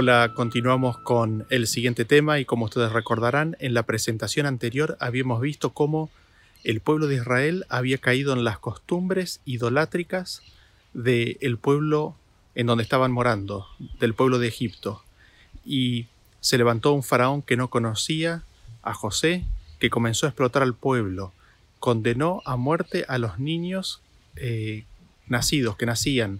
Hola, continuamos con el siguiente tema y como ustedes recordarán, en la presentación anterior habíamos visto cómo el pueblo de Israel había caído en las costumbres idolátricas del pueblo en donde estaban morando, del pueblo de Egipto. Y se levantó un faraón que no conocía a José, que comenzó a explotar al pueblo, condenó a muerte a los niños eh, nacidos, que nacían.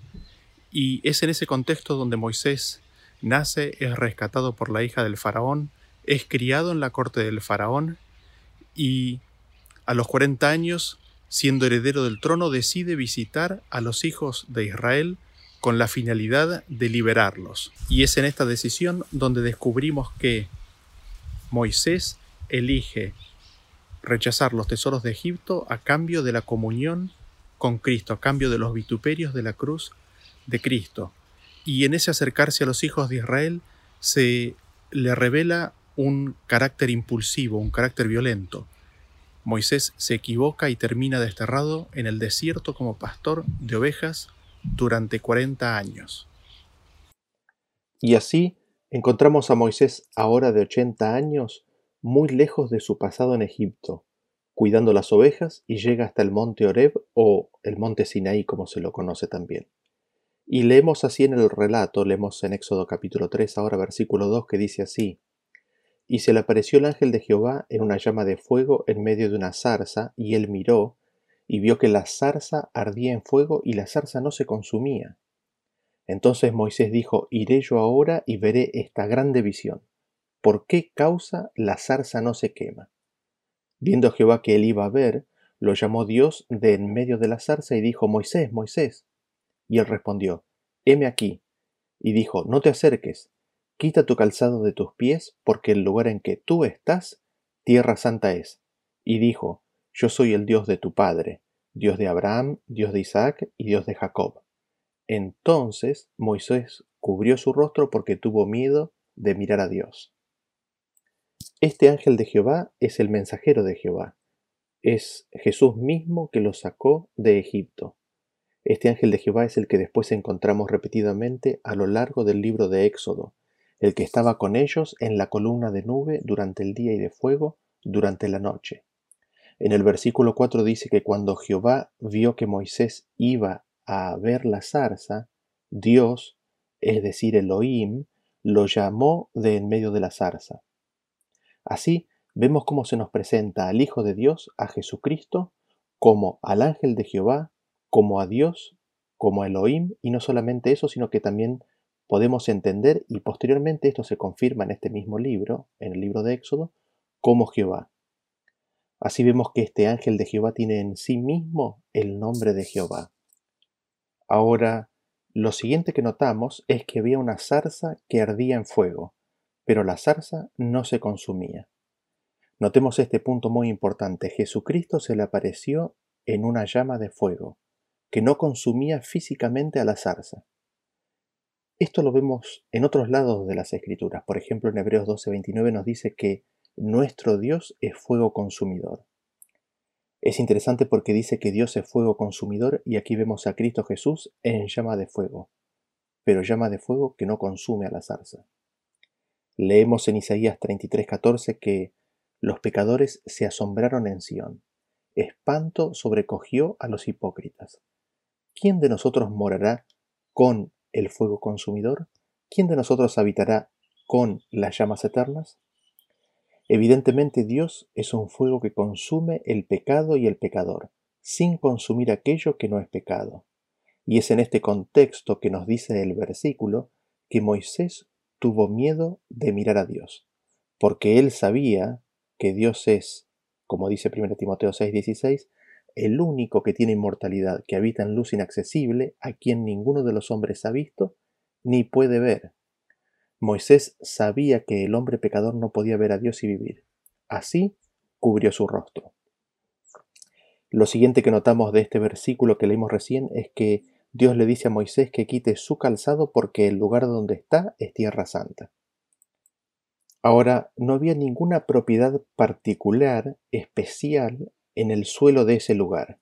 Y es en ese contexto donde Moisés nace, es rescatado por la hija del faraón, es criado en la corte del faraón y a los 40 años, siendo heredero del trono, decide visitar a los hijos de Israel con la finalidad de liberarlos. Y es en esta decisión donde descubrimos que Moisés elige rechazar los tesoros de Egipto a cambio de la comunión con Cristo, a cambio de los vituperios de la cruz de Cristo. Y en ese acercarse a los hijos de Israel se le revela un carácter impulsivo, un carácter violento. Moisés se equivoca y termina desterrado en el desierto como pastor de ovejas durante 40 años. Y así encontramos a Moisés ahora de 80 años, muy lejos de su pasado en Egipto, cuidando las ovejas y llega hasta el monte Oreb o el monte Sinaí como se lo conoce también. Y leemos así en el relato, leemos en Éxodo capítulo 3, ahora versículo 2, que dice así, y se le apareció el ángel de Jehová en una llama de fuego en medio de una zarza, y él miró, y vio que la zarza ardía en fuego y la zarza no se consumía. Entonces Moisés dijo, Iré yo ahora y veré esta grande visión. ¿Por qué causa la zarza no se quema? Viendo Jehová que él iba a ver, lo llamó Dios de en medio de la zarza y dijo, Moisés, Moisés. Y él respondió, Heme aquí. Y dijo, No te acerques, Quita tu calzado de tus pies, porque el lugar en que tú estás, tierra santa es. Y dijo, Yo soy el Dios de tu Padre, Dios de Abraham, Dios de Isaac y Dios de Jacob. Entonces Moisés cubrió su rostro porque tuvo miedo de mirar a Dios. Este ángel de Jehová es el mensajero de Jehová. Es Jesús mismo que lo sacó de Egipto. Este ángel de Jehová es el que después encontramos repetidamente a lo largo del libro de Éxodo, el que estaba con ellos en la columna de nube durante el día y de fuego durante la noche. En el versículo 4 dice que cuando Jehová vio que Moisés iba a ver la zarza, Dios, es decir, Elohim, lo llamó de en medio de la zarza. Así vemos cómo se nos presenta al Hijo de Dios, a Jesucristo, como al ángel de Jehová, como a Dios, como a Elohim, y no solamente eso, sino que también podemos entender, y posteriormente esto se confirma en este mismo libro, en el libro de Éxodo, como Jehová. Así vemos que este ángel de Jehová tiene en sí mismo el nombre de Jehová. Ahora, lo siguiente que notamos es que había una zarza que ardía en fuego, pero la zarza no se consumía. Notemos este punto muy importante. Jesucristo se le apareció en una llama de fuego, que no consumía físicamente a la zarza. Esto lo vemos en otros lados de las Escrituras. Por ejemplo, en Hebreos 12:29 nos dice que nuestro Dios es fuego consumidor. Es interesante porque dice que Dios es fuego consumidor y aquí vemos a Cristo Jesús en llama de fuego, pero llama de fuego que no consume a la zarza. Leemos en Isaías 33:14 que los pecadores se asombraron en Sión. Espanto sobrecogió a los hipócritas. ¿Quién de nosotros morará con el fuego consumidor? ¿Quién de nosotros habitará con las llamas eternas? Evidentemente Dios es un fuego que consume el pecado y el pecador, sin consumir aquello que no es pecado. Y es en este contexto que nos dice el versículo que Moisés tuvo miedo de mirar a Dios, porque él sabía que Dios es, como dice 1 Timoteo 6:16, el único que tiene inmortalidad, que habita en luz inaccesible, a quien ninguno de los hombres ha visto ni puede ver. Moisés sabía que el hombre pecador no podía ver a Dios y vivir. Así cubrió su rostro. Lo siguiente que notamos de este versículo que leímos recién es que Dios le dice a Moisés que quite su calzado porque el lugar donde está es tierra santa. Ahora, no había ninguna propiedad particular, especial, en el suelo de ese lugar.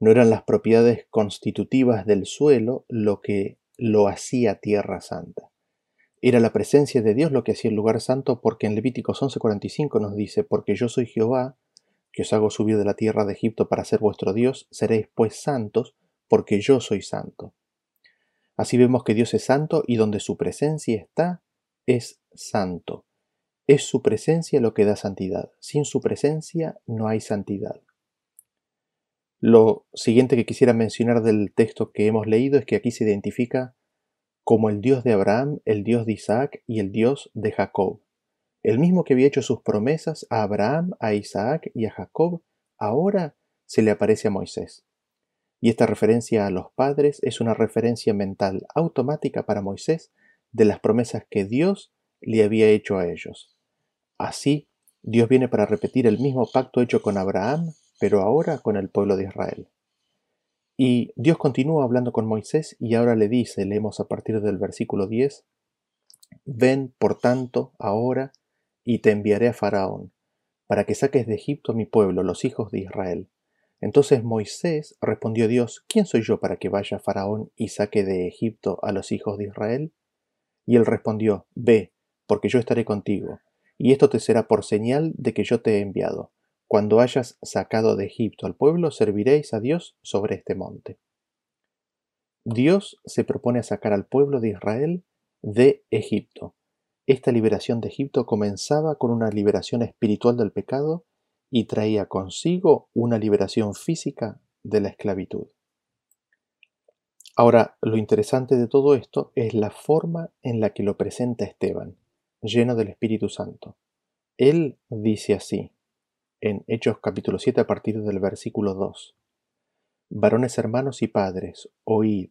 No eran las propiedades constitutivas del suelo lo que lo hacía tierra santa. Era la presencia de Dios lo que hacía el lugar santo porque en Levíticos 11:45 nos dice, porque yo soy Jehová, que os hago subir de la tierra de Egipto para ser vuestro Dios, seréis pues santos, porque yo soy santo. Así vemos que Dios es santo y donde su presencia está, es santo. Es su presencia lo que da santidad. Sin su presencia no hay santidad. Lo siguiente que quisiera mencionar del texto que hemos leído es que aquí se identifica como el Dios de Abraham, el Dios de Isaac y el Dios de Jacob. El mismo que había hecho sus promesas a Abraham, a Isaac y a Jacob, ahora se le aparece a Moisés. Y esta referencia a los padres es una referencia mental automática para Moisés de las promesas que Dios le había hecho a ellos. Así, Dios viene para repetir el mismo pacto hecho con Abraham, pero ahora con el pueblo de Israel. Y Dios continúa hablando con Moisés y ahora le dice, leemos a partir del versículo 10, Ven, por tanto, ahora, y te enviaré a Faraón, para que saques de Egipto a mi pueblo, los hijos de Israel. Entonces Moisés respondió a Dios, ¿quién soy yo para que vaya Faraón y saque de Egipto a los hijos de Israel? Y él respondió, Ve, porque yo estaré contigo, y esto te será por señal de que yo te he enviado. Cuando hayas sacado de Egipto al pueblo, serviréis a Dios sobre este monte. Dios se propone a sacar al pueblo de Israel de Egipto. Esta liberación de Egipto comenzaba con una liberación espiritual del pecado y traía consigo una liberación física de la esclavitud. Ahora, lo interesante de todo esto es la forma en la que lo presenta Esteban, lleno del Espíritu Santo. Él dice así, en Hechos capítulo 7 a partir del versículo 2. Varones hermanos y padres, oíd.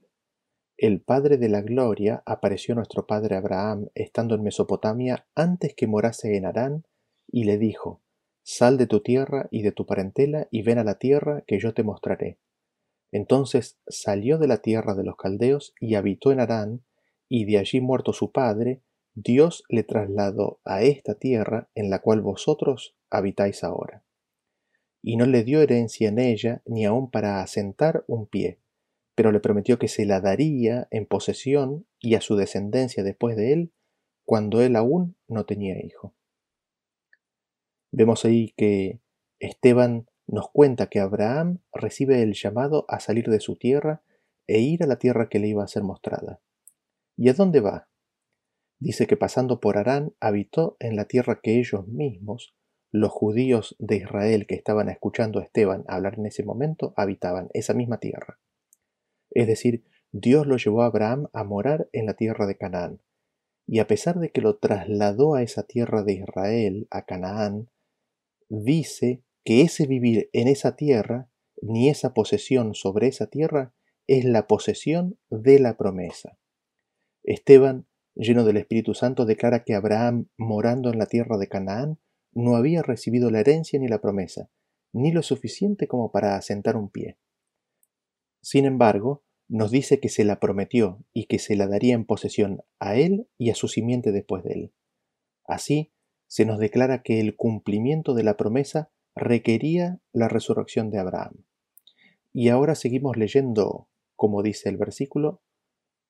El Padre de la Gloria apareció nuestro padre Abraham estando en Mesopotamia antes que morase en Harán, y le dijo, Sal de tu tierra y de tu parentela y ven a la tierra que yo te mostraré. Entonces salió de la tierra de los caldeos y habitó en Harán, y de allí muerto su padre, Dios le trasladó a esta tierra en la cual vosotros habitáis ahora. Y no le dio herencia en ella ni aun para asentar un pie, pero le prometió que se la daría en posesión y a su descendencia después de él, cuando él aún no tenía hijo. Vemos ahí que Esteban nos cuenta que Abraham recibe el llamado a salir de su tierra e ir a la tierra que le iba a ser mostrada. ¿Y a dónde va? Dice que pasando por Harán habitó en la tierra que ellos mismos, los judíos de Israel que estaban escuchando a Esteban hablar en ese momento, habitaban esa misma tierra. Es decir, Dios lo llevó a Abraham a morar en la tierra de Canaán. Y a pesar de que lo trasladó a esa tierra de Israel, a Canaán, dice que ese vivir en esa tierra, ni esa posesión sobre esa tierra, es la posesión de la promesa. Esteban lleno del Espíritu Santo, declara que Abraham, morando en la tierra de Canaán, no había recibido la herencia ni la promesa, ni lo suficiente como para asentar un pie. Sin embargo, nos dice que se la prometió y que se la daría en posesión a él y a su simiente después de él. Así, se nos declara que el cumplimiento de la promesa requería la resurrección de Abraham. Y ahora seguimos leyendo, como dice el versículo,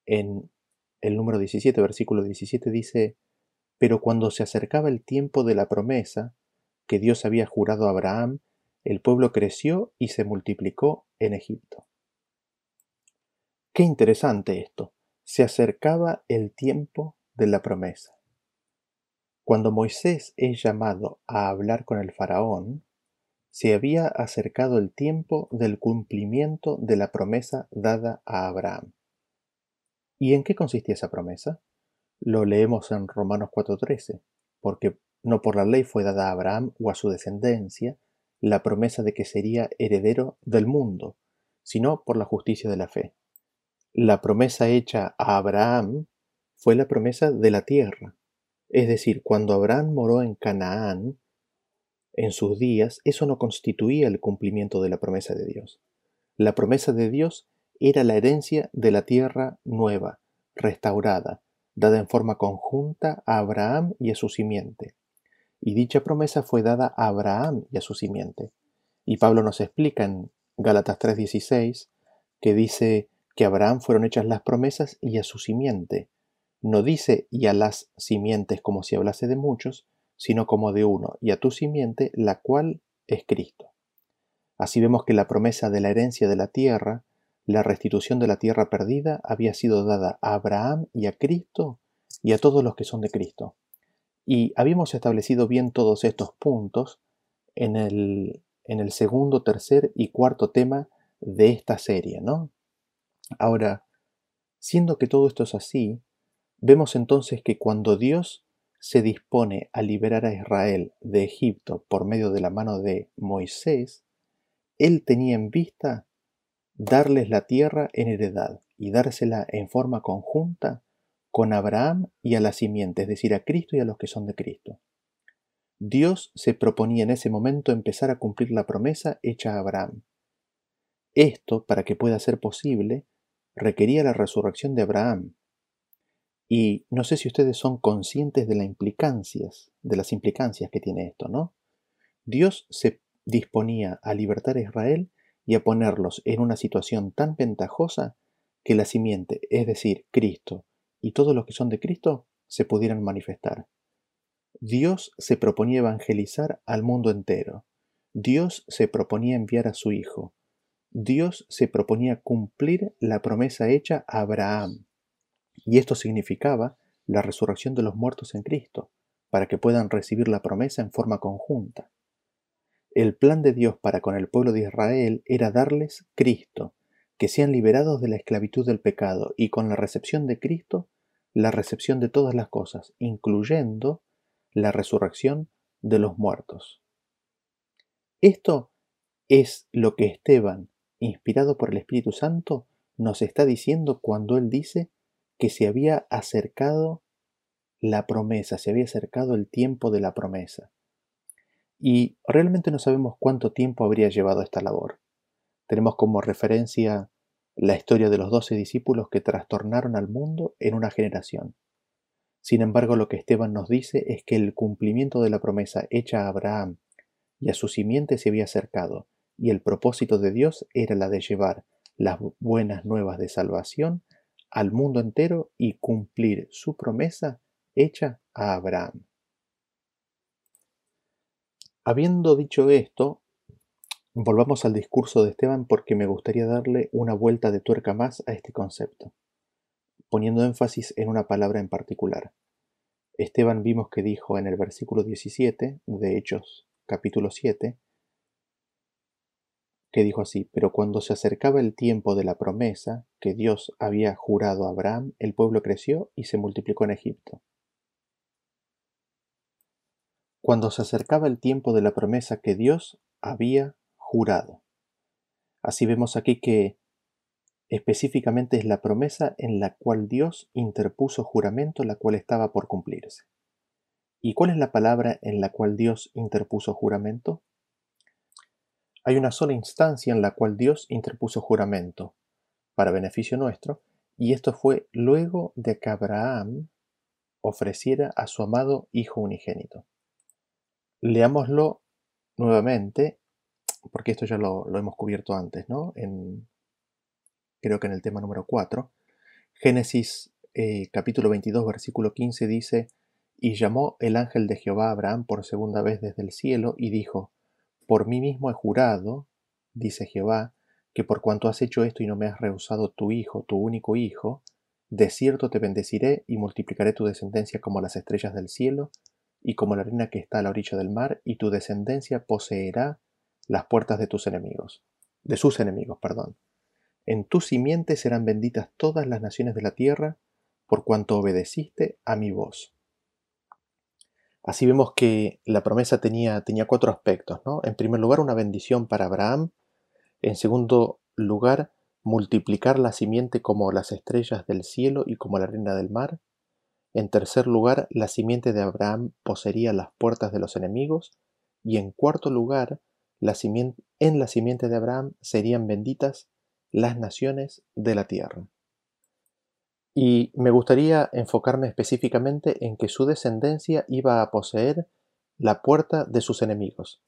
en el número 17, versículo 17 dice, Pero cuando se acercaba el tiempo de la promesa que Dios había jurado a Abraham, el pueblo creció y se multiplicó en Egipto. Qué interesante esto. Se acercaba el tiempo de la promesa. Cuando Moisés es llamado a hablar con el faraón, se había acercado el tiempo del cumplimiento de la promesa dada a Abraham. ¿Y en qué consistía esa promesa? Lo leemos en Romanos 4:13, porque no por la ley fue dada a Abraham o a su descendencia la promesa de que sería heredero del mundo, sino por la justicia de la fe. La promesa hecha a Abraham fue la promesa de la tierra. Es decir, cuando Abraham moró en Canaán, en sus días, eso no constituía el cumplimiento de la promesa de Dios. La promesa de Dios era la herencia de la tierra nueva, restaurada, dada en forma conjunta a Abraham y a su simiente. Y dicha promesa fue dada a Abraham y a su simiente. Y Pablo nos explica en Gálatas 3:16 que dice que a Abraham fueron hechas las promesas y a su simiente. No dice y a las simientes como si hablase de muchos, sino como de uno, y a tu simiente, la cual es Cristo. Así vemos que la promesa de la herencia de la tierra, la restitución de la tierra perdida, había sido dada a Abraham y a Cristo y a todos los que son de Cristo. Y habíamos establecido bien todos estos puntos en el, en el segundo, tercer y cuarto tema de esta serie, ¿no? Ahora, siendo que todo esto es así, vemos entonces que cuando Dios se dispone a liberar a Israel de Egipto por medio de la mano de Moisés, él tenía en vista darles la tierra en heredad y dársela en forma conjunta con Abraham y a la simiente, es decir, a Cristo y a los que son de Cristo. Dios se proponía en ese momento empezar a cumplir la promesa hecha a Abraham. Esto, para que pueda ser posible, requería la resurrección de Abraham. Y no sé si ustedes son conscientes de las implicancias, de las implicancias que tiene esto, ¿no? Dios se disponía a libertar a Israel y a ponerlos en una situación tan ventajosa que la simiente, es decir, Cristo, y todos los que son de Cristo, se pudieran manifestar. Dios se proponía evangelizar al mundo entero. Dios se proponía enviar a su Hijo. Dios se proponía cumplir la promesa hecha a Abraham. Y esto significaba la resurrección de los muertos en Cristo, para que puedan recibir la promesa en forma conjunta. El plan de Dios para con el pueblo de Israel era darles Cristo, que sean liberados de la esclavitud del pecado y con la recepción de Cristo, la recepción de todas las cosas, incluyendo la resurrección de los muertos. Esto es lo que Esteban, inspirado por el Espíritu Santo, nos está diciendo cuando él dice que se había acercado la promesa, se había acercado el tiempo de la promesa. Y realmente no sabemos cuánto tiempo habría llevado esta labor. Tenemos como referencia la historia de los doce discípulos que trastornaron al mundo en una generación. Sin embargo, lo que Esteban nos dice es que el cumplimiento de la promesa hecha a Abraham y a su simiente se había acercado, y el propósito de Dios era la de llevar las buenas nuevas de salvación al mundo entero y cumplir su promesa hecha a Abraham. Habiendo dicho esto, volvamos al discurso de Esteban porque me gustaría darle una vuelta de tuerca más a este concepto poniendo énfasis en una palabra en particular. Esteban vimos que dijo en el versículo 17 de Hechos capítulo 7, que dijo así, pero cuando se acercaba el tiempo de la promesa que Dios había jurado a Abraham, el pueblo creció y se multiplicó en Egipto. Cuando se acercaba el tiempo de la promesa que Dios había jurado. Así vemos aquí que Específicamente es la promesa en la cual Dios interpuso juramento, la cual estaba por cumplirse. ¿Y cuál es la palabra en la cual Dios interpuso juramento? Hay una sola instancia en la cual Dios interpuso juramento, para beneficio nuestro, y esto fue luego de que Abraham ofreciera a su amado Hijo unigénito. Leámoslo nuevamente, porque esto ya lo, hemos cubierto antes, ¿no? En creo que en el tema número 4. Génesis eh, capítulo 22, versículo 15 dice, Y llamó el ángel de Jehová a Abraham por segunda vez desde el cielo, y dijo, Por mí mismo he jurado, dice Jehová, que por cuanto has hecho esto y no me has rehusado tu hijo, tu único hijo, de cierto te bendeciré y multiplicaré tu descendencia como las estrellas del cielo y como la arena que está a la orilla del mar, y tu descendencia poseerá las puertas de tus enemigos, de sus enemigos, perdón. En tu simiente serán benditas todas las naciones de la tierra, por cuanto obedeciste a mi voz. Así vemos que la promesa tenía, tenía cuatro aspectos. ¿no? En primer lugar, una bendición para Abraham. En segundo lugar, multiplicar la simiente como las estrellas del cielo y como la arena del mar. En tercer lugar, la simiente de Abraham poseería las puertas de los enemigos. Y en cuarto lugar, en la simiente de Abraham serían benditas las naciones de la tierra. Y me gustaría enfocarme específicamente en que su descendencia iba a poseer la puerta de sus enemigos.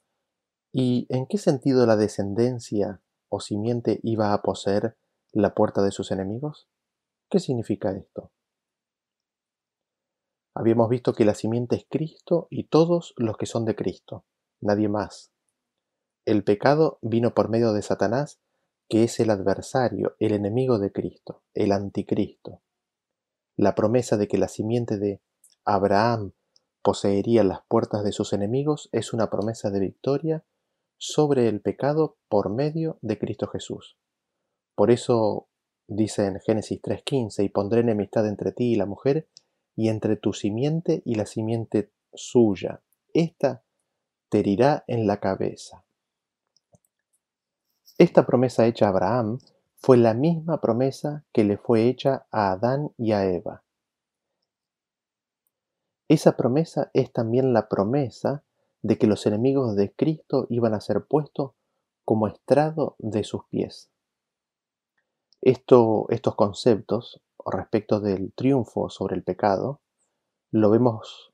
¿Y en qué sentido la descendencia o simiente iba a poseer la puerta de sus enemigos? ¿Qué significa esto? Habíamos visto que la simiente es Cristo y todos los que son de Cristo, nadie más. El pecado vino por medio de Satanás, que es el adversario, el enemigo de Cristo, el anticristo. La promesa de que la simiente de Abraham poseería las puertas de sus enemigos es una promesa de victoria sobre el pecado por medio de Cristo Jesús. Por eso dice en Génesis 3:15, y pondré enemistad entre ti y la mujer, y entre tu simiente y la simiente suya. Esta te herirá en la cabeza. Esta promesa hecha a Abraham fue la misma promesa que le fue hecha a Adán y a Eva. Esa promesa es también la promesa de que los enemigos de Cristo iban a ser puestos como estrado de sus pies. Esto, estos conceptos respecto del triunfo sobre el pecado lo vemos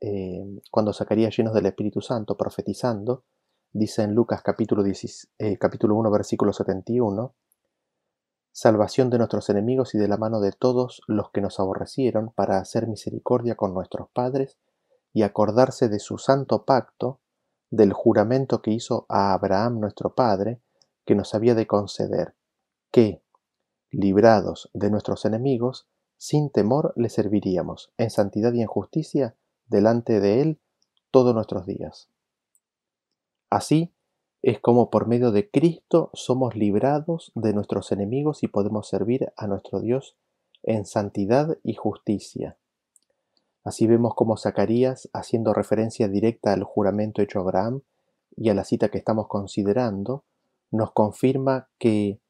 eh, cuando Zacarías llenos del Espíritu Santo profetizando, dice en Lucas capítulo, eh, capítulo 1 versículo 71, salvación de nuestros enemigos y de la mano de todos los que nos aborrecieron, para hacer misericordia con nuestros padres y acordarse de su santo pacto, del juramento que hizo a Abraham nuestro Padre, que nos había de conceder, que, librados de nuestros enemigos, sin temor le serviríamos, en santidad y en justicia, delante de Él todos nuestros días. Así, es como por medio de Cristo somos librados de nuestros enemigos y podemos servir a nuestro Dios en santidad y justicia. Así vemos como Zacarías, haciendo referencia directa al juramento hecho a Abraham y a la cita que estamos considerando, nos confirma que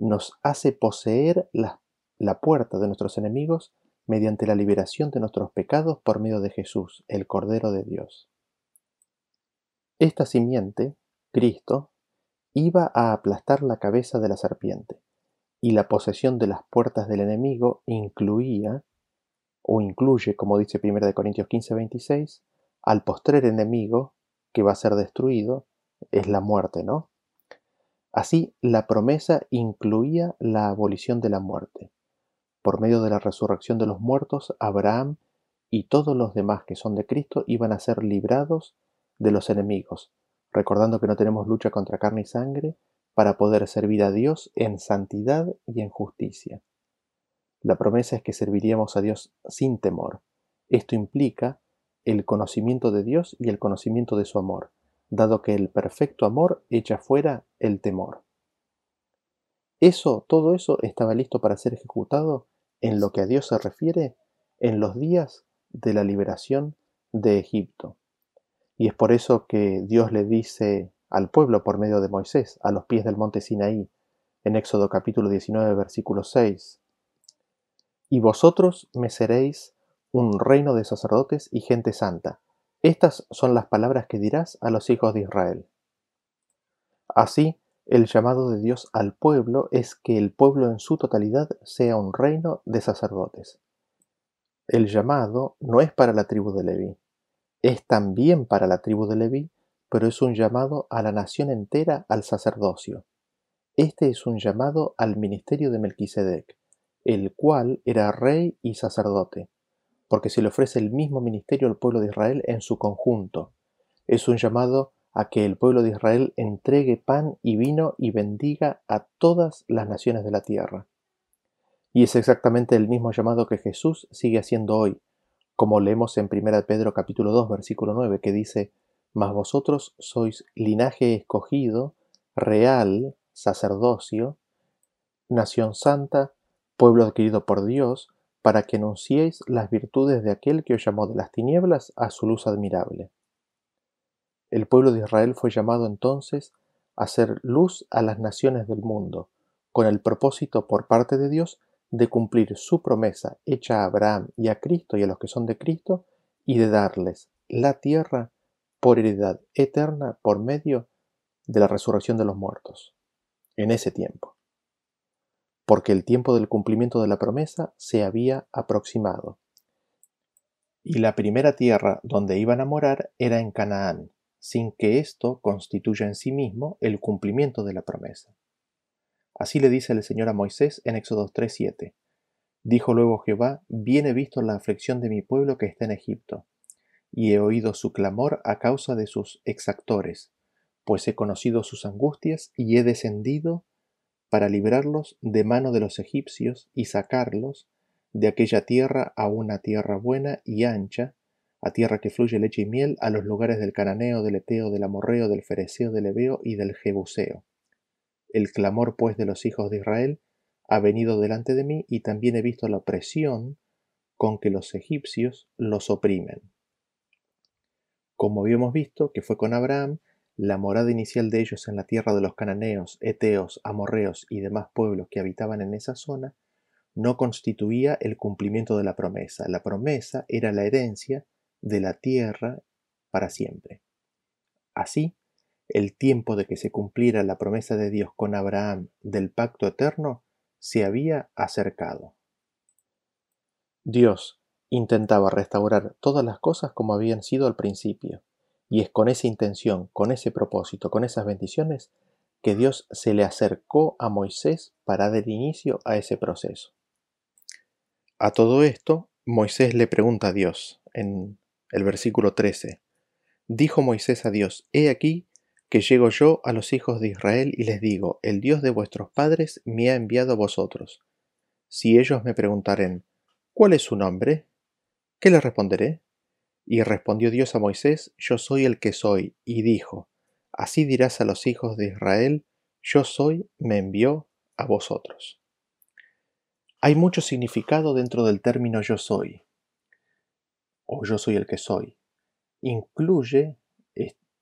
nos hace poseer la, la puerta de nuestros enemigos mediante la liberación de nuestros pecados por medio de Jesús, el Cordero de Dios. Esta simiente Cristo iba a aplastar la cabeza de la serpiente, y la posesión de las puertas del enemigo incluía, o incluye, como dice 1 Corintios 15, 26, al postrer enemigo que va a ser destruido, es la muerte, ¿no? Así, la promesa incluía la abolición de la muerte. Por medio de la resurrección de los muertos, Abraham y todos los demás que son de Cristo iban a ser librados de los enemigos, recordando que no tenemos lucha contra carne y sangre, para poder servir a Dios en santidad y en justicia. La promesa es que serviríamos a Dios sin temor. Esto implica el conocimiento de Dios y el conocimiento de su amor, dado que el perfecto amor echa fuera el temor. Eso, todo eso estaba listo para ser ejecutado en lo que a Dios se refiere en los días de la liberación de Egipto. Y es por eso que Dios le dice al pueblo por medio de Moisés, a los pies del monte Sinaí, en Éxodo capítulo 19, versículo 6. Y vosotros me seréis un reino de sacerdotes y gente santa. Estas son las palabras que dirás a los hijos de Israel. Así, el llamado de Dios al pueblo es que el pueblo en su totalidad sea un reino de sacerdotes. El llamado no es para la tribu de Leví, es también para la tribu de Leví, pero es un llamado a la nación entera al sacerdocio. Este es un llamado al ministerio de Melquisedec, el cual era rey y sacerdote, porque se le ofrece el mismo ministerio al pueblo de Israel en su conjunto. Es un llamado a que el pueblo de Israel entregue pan y vino y bendiga a todas las naciones de la tierra. Y es exactamente el mismo llamado que Jesús sigue haciendo hoy, como leemos en 1 Pedro capítulo 2 versículo 9 que dice, Mas vosotros sois linaje escogido, real, sacerdocio, nación santa, pueblo adquirido por Dios, para que anunciéis las virtudes de aquel que os llamó de las tinieblas a su luz admirable. El pueblo de Israel fue llamado entonces a ser luz a las naciones del mundo, con el propósito por parte de Dios de cumplir su promesa hecha a Abraham y a Cristo y a los que son de Cristo, y de darles la tierra por heredad eterna por medio de la resurrección de los muertos, en ese tiempo. Porque el tiempo del cumplimiento de la promesa se había aproximado. Y la primera tierra donde iban a morar era en Canaán, sin que esto constituya en sí mismo el cumplimiento de la promesa. Así le dice el Señor a Moisés en Éxodo 3:7. Dijo luego Jehová, bien he visto la aflicción de mi pueblo que está en Egipto, y he oído su clamor a causa de sus exactores, pues he conocido sus angustias y he descendido para librarlos de mano de los egipcios y sacarlos de aquella tierra a una tierra buena y ancha, a tierra que fluye leche y miel, a los lugares del cananeo, del eteo, del amorreo, del fereceo, del ebeo y del jebuseo. El clamor pues de los hijos de Israel ha venido delante de mí y también he visto la opresión con que los egipcios los oprimen. Como habíamos visto que fue con Abraham, la morada inicial de ellos en la tierra de los cananeos, eteos, amorreos y demás pueblos que habitaban en esa zona, no constituía el cumplimiento de la promesa. La promesa era la herencia de la tierra para siempre. Así, el tiempo de que se cumpliera la promesa de Dios con Abraham del pacto eterno se había acercado. Dios intentaba restaurar todas las cosas como habían sido al principio. Y es con esa intención, con ese propósito, con esas bendiciones, que Dios se le acercó a Moisés para dar inicio a ese proceso. A todo esto, Moisés le pregunta a Dios en el versículo 13. Dijo Moisés a Dios, He aquí que llego yo a los hijos de Israel y les digo, el Dios de vuestros padres me ha enviado a vosotros. Si ellos me preguntaren, ¿cuál es su nombre? ¿Qué les responderé? Y respondió Dios a Moisés, Yo soy el que soy, y dijo, Así dirás a los hijos de Israel, Yo soy, me envió a vosotros. Hay mucho significado dentro del término yo soy, o yo soy el que soy. Incluye,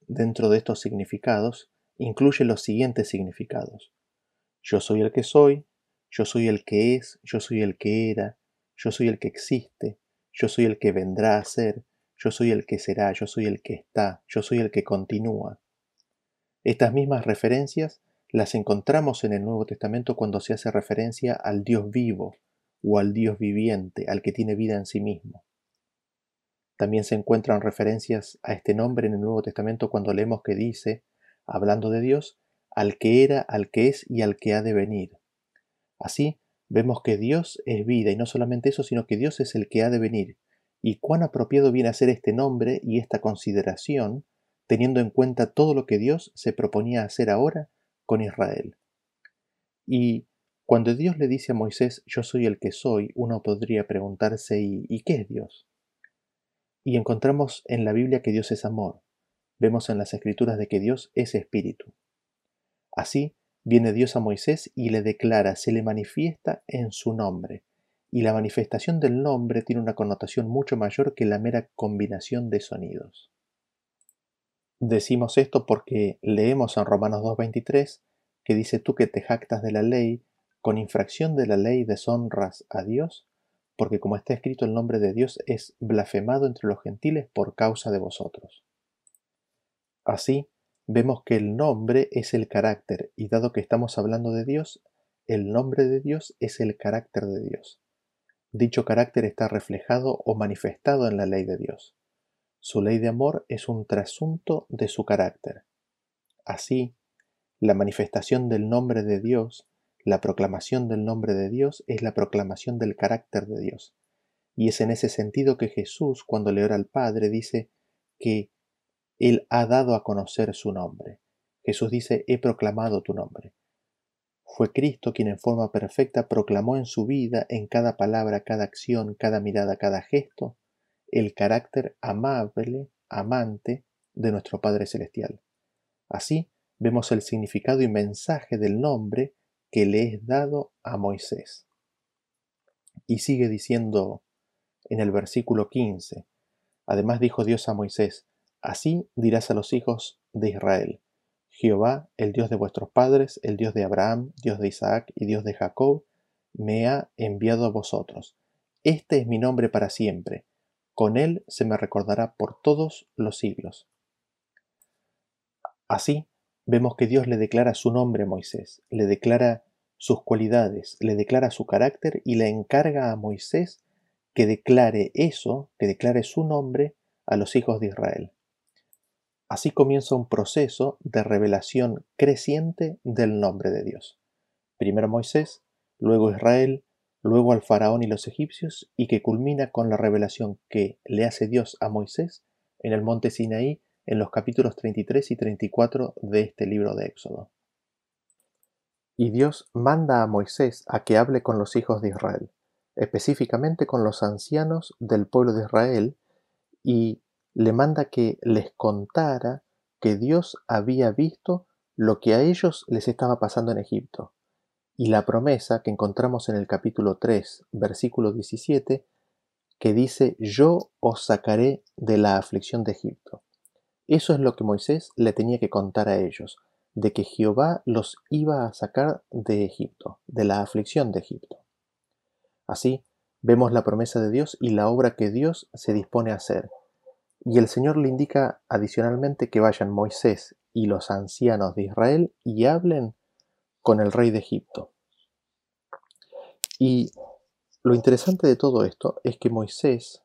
dentro de estos significados, incluye los siguientes significados. Yo soy el que soy, yo soy el que es, yo soy el que era, yo soy el que existe, yo soy el que vendrá a ser, yo soy el que será, yo soy el que está, yo soy el que continúa. Estas mismas referencias las encontramos en el Nuevo Testamento cuando se hace referencia al Dios vivo o al Dios viviente, al que tiene vida en sí mismo. También se encuentran referencias a este nombre en el Nuevo Testamento cuando leemos que dice, hablando de Dios, al que era, al que es y al que ha de venir. Así, vemos que Dios es vida y no solamente eso, sino que Dios es el que ha de venir, y cuán apropiado viene a ser este nombre y esta consideración, teniendo en cuenta todo lo que Dios se proponía hacer ahora con Israel. Y cuando Dios le dice a Moisés, yo soy el que soy, uno podría preguntarse, ¿y, ¿y qué es Dios? Y encontramos en la Biblia que Dios es amor. Vemos en las escrituras de que Dios es espíritu. Así, viene Dios a Moisés y le declara, se le manifiesta en su nombre, y la manifestación del nombre tiene una connotación mucho mayor que la mera combinación de sonidos. Decimos esto porque leemos en Romanos 2.23 que dice tú que te jactas de la ley, con infracción de la ley deshonras a Dios, porque como está escrito el nombre de Dios es blasfemado entre los gentiles por causa de vosotros. Así, vemos que el nombre es el carácter, y dado que estamos hablando de Dios, el nombre de Dios es el carácter de Dios. Dicho carácter está reflejado o manifestado en la ley de Dios. Su ley de amor es un trasunto de su carácter. Así, la manifestación del nombre de Dios, la proclamación del nombre de Dios es la proclamación del carácter de Dios. Y es en ese sentido que Jesús, cuando le ora al Padre, dice que Él ha dado a conocer su nombre. Jesús dice, he proclamado tu nombre. Fue Cristo quien en forma perfecta proclamó en su vida, en cada palabra, cada acción, cada mirada, cada gesto, el carácter amable, amante de nuestro Padre Celestial. Así vemos el significado y mensaje del nombre que le es dado a Moisés. Y sigue diciendo en el versículo 15, además dijo Dios a Moisés, así dirás a los hijos de Israel, Jehová, el Dios de vuestros padres, el Dios de Abraham, Dios de Isaac y Dios de Jacob, me ha enviado a vosotros. Este es mi nombre para siempre. Con él se me recordará por todos los siglos. Así, vemos que Dios le declara su nombre a Moisés, le declara sus cualidades, le declara su carácter y le encarga a Moisés que declare eso, que declare su nombre a los hijos de Israel. Así comienza un proceso de revelación creciente del nombre de Dios. Primero Moisés, luego Israel, luego al faraón y los egipcios y que culmina con la revelación que le hace Dios a Moisés en el monte Sinaí en los capítulos 33 y 34 de este libro de Éxodo. Y Dios manda a Moisés a que hable con los hijos de Israel, específicamente con los ancianos del pueblo de Israel, y le manda que les contara que Dios había visto lo que a ellos les estaba pasando en Egipto, y la promesa que encontramos en el capítulo 3, versículo 17, que dice, yo os sacaré de la aflicción de Egipto. Eso es lo que Moisés le tenía que contar a ellos, de que Jehová los iba a sacar de Egipto, de la aflicción de Egipto. Así, vemos la promesa de Dios y la obra que Dios se dispone a hacer. Y el Señor le indica adicionalmente que vayan Moisés y los ancianos de Israel y hablen con el rey de Egipto. Y lo interesante de todo esto es que Moisés,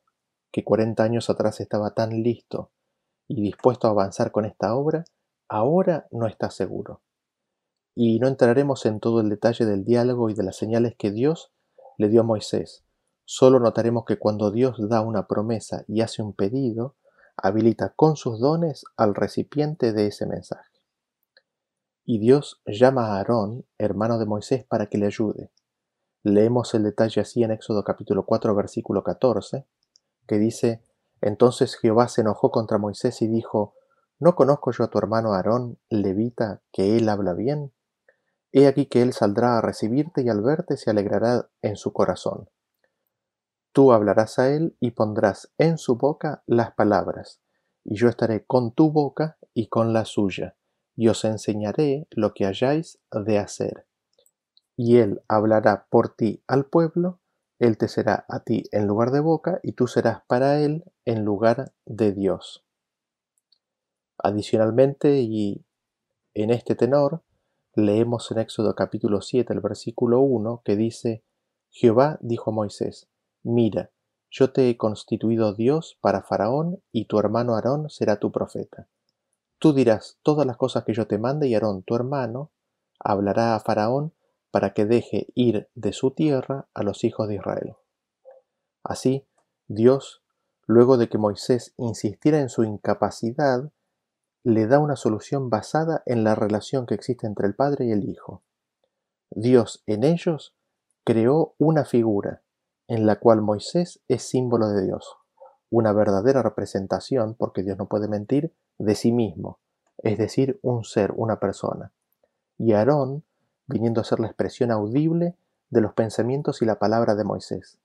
que 40 años atrás estaba tan listo y dispuesto a avanzar con esta obra, ahora no está seguro. Y no entraremos en todo el detalle del diálogo y de las señales que Dios le dio a Moisés. Solo notaremos que cuando Dios da una promesa y hace un pedido, habilita con sus dones al recipiente de ese mensaje. Y Dios llama a Aarón, hermano de Moisés, para que le ayude. Leemos el detalle así en Éxodo capítulo 4 versículo 14, que dice, Entonces Jehová se enojó contra Moisés y dijo, ¿No conozco yo a tu hermano Aarón, levita, que él habla bien? He aquí que él saldrá a recibirte y al verte se alegrará en su corazón. Tú hablarás a él y pondrás en su boca las palabras, y yo estaré con tu boca y con la suya, y os enseñaré lo que hayáis de hacer y él hablará por ti al pueblo, él te será a ti en lugar de boca, y tú serás para él en lugar de Dios. Adicionalmente, y en este tenor, leemos en Éxodo capítulo 7, el versículo 1, que dice, Jehová dijo a Moisés, Mira, yo te he constituido Dios para Faraón, y tu hermano Aarón será tu profeta. Tú dirás todas las cosas que yo te mande, y Aarón, tu hermano, hablará a Faraón para que deje ir de su tierra a los hijos de Israel. Así, Dios, luego de que Moisés insistiera en su incapacidad, le da una solución basada en la relación que existe entre el Padre y el Hijo. Dios en ellos creó una figura en la cual Moisés es símbolo de Dios, una verdadera representación, porque Dios no puede mentir, de sí mismo, es decir, un ser, una persona. Y Aarón viniendo a ser la expresión audible de los pensamientos y la palabra de Moisés.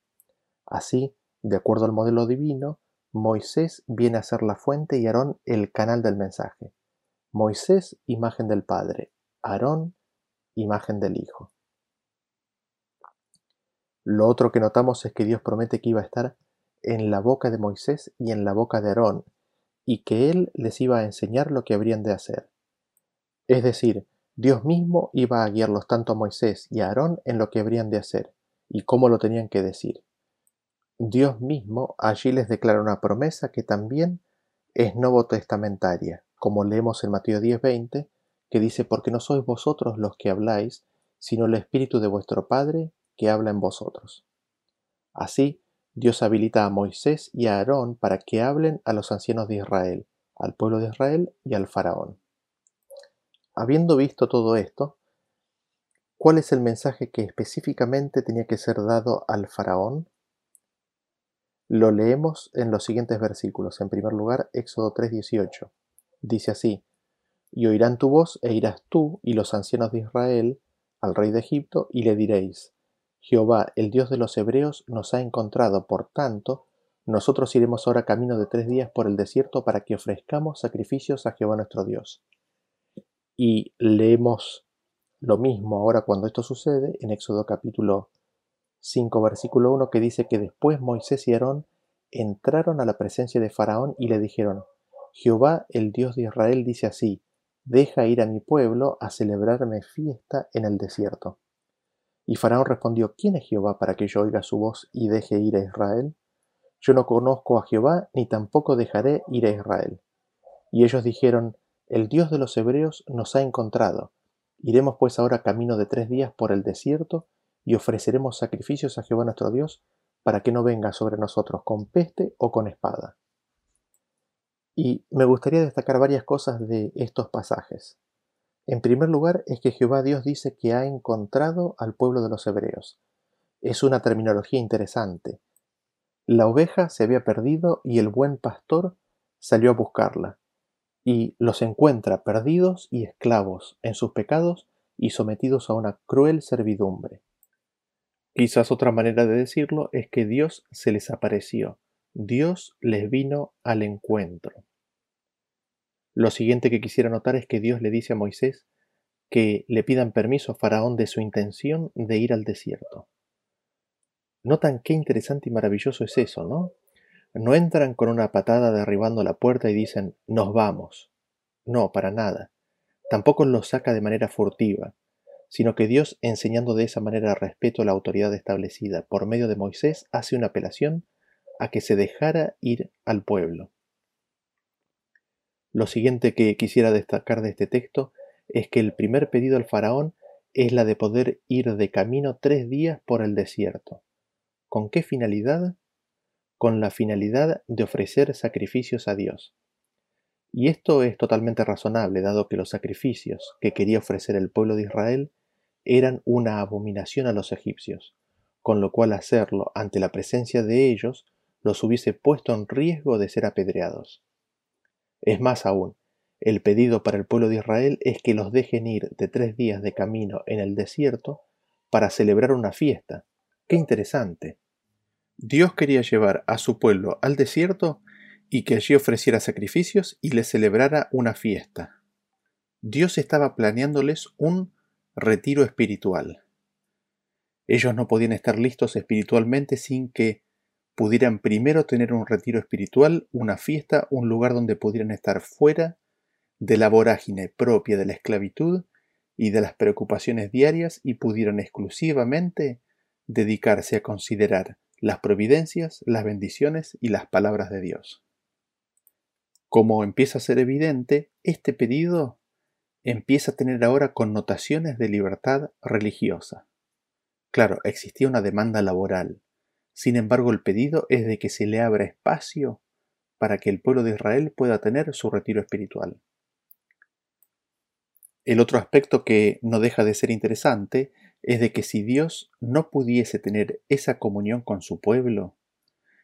Así, de acuerdo al modelo divino, Moisés viene a ser la fuente y Aarón el canal del mensaje. Moisés, imagen del Padre, Aarón, imagen del Hijo. Lo otro que notamos es que Dios promete que iba a estar en la boca de Moisés y en la boca de Aarón, y que Él les iba a enseñar lo que habrían de hacer. Es decir, Dios mismo iba a guiarlos tanto a Moisés y a Aarón en lo que habrían de hacer y cómo lo tenían que decir. Dios mismo allí les declara una promesa que también es nuevo testamentaria, como leemos en Mateo 10:20, que dice, porque no sois vosotros los que habláis, sino el Espíritu de vuestro Padre que habla en vosotros. Así, Dios habilita a Moisés y a Aarón para que hablen a los ancianos de Israel, al pueblo de Israel y al faraón. Habiendo visto todo esto, ¿cuál es el mensaje que específicamente tenía que ser dado al faraón? Lo leemos en los siguientes versículos. En primer lugar, Éxodo 3:18. Dice así, y oirán tu voz e irás tú y los ancianos de Israel al rey de Egipto y le diréis, Jehová, el Dios de los hebreos, nos ha encontrado, por tanto, nosotros iremos ahora camino de tres días por el desierto para que ofrezcamos sacrificios a Jehová nuestro Dios. Y leemos lo mismo ahora cuando esto sucede en Éxodo capítulo 5 versículo 1 que dice que después Moisés y Aarón entraron a la presencia de Faraón y le dijeron, Jehová el Dios de Israel dice así, deja ir a mi pueblo a celebrarme fiesta en el desierto. Y Faraón respondió, ¿quién es Jehová para que yo oiga su voz y deje ir a Israel? Yo no conozco a Jehová, ni tampoco dejaré ir a Israel. Y ellos dijeron, el Dios de los hebreos nos ha encontrado. Iremos pues ahora camino de tres días por el desierto, y ofreceremos sacrificios a Jehová nuestro Dios para que no venga sobre nosotros con peste o con espada. Y me gustaría destacar varias cosas de estos pasajes. En primer lugar, es que Jehová Dios dice que ha encontrado al pueblo de los hebreos. Es una terminología interesante. La oveja se había perdido y el buen pastor salió a buscarla, y los encuentra perdidos y esclavos en sus pecados y sometidos a una cruel servidumbre. Quizás otra manera de decirlo es que Dios se les apareció, Dios les vino al encuentro. Lo siguiente que quisiera notar es que Dios le dice a Moisés que le pidan permiso a Faraón de su intención de ir al desierto. Notan qué interesante y maravilloso es eso, ¿no? No entran con una patada derribando la puerta y dicen, nos vamos. No, para nada. Tampoco los saca de manera furtiva, sino que Dios, enseñando de esa manera respeto a la autoridad establecida por medio de Moisés, hace una apelación a que se dejara ir al pueblo. Lo siguiente que quisiera destacar de este texto es que el primer pedido al faraón es la de poder ir de camino tres días por el desierto. ¿Con qué finalidad? Con la finalidad de ofrecer sacrificios a Dios. Y esto es totalmente razonable, dado que los sacrificios que quería ofrecer el pueblo de Israel eran una abominación a los egipcios, con lo cual hacerlo ante la presencia de ellos los hubiese puesto en riesgo de ser apedreados. Es más aún, el pedido para el pueblo de Israel es que los dejen ir de tres días de camino en el desierto para celebrar una fiesta. ¡Qué interesante! Dios quería llevar a su pueblo al desierto y que allí ofreciera sacrificios y les celebrara una fiesta. Dios estaba planeándoles un retiro espiritual. Ellos no podían estar listos espiritualmente sin que pudieran primero tener un retiro espiritual, una fiesta, un lugar donde pudieran estar fuera de la vorágine propia de la esclavitud y de las preocupaciones diarias y pudieran exclusivamente dedicarse a considerar las providencias, las bendiciones y las palabras de Dios. Como empieza a ser evidente, este pedido empieza a tener ahora connotaciones de libertad religiosa. Claro, existía una demanda laboral, sin embargo, el pedido es de que se le abra espacio para que el pueblo de Israel pueda tener su retiro espiritual. El otro aspecto que no deja de ser interesante es de que si Dios no pudiese tener esa comunión con su pueblo,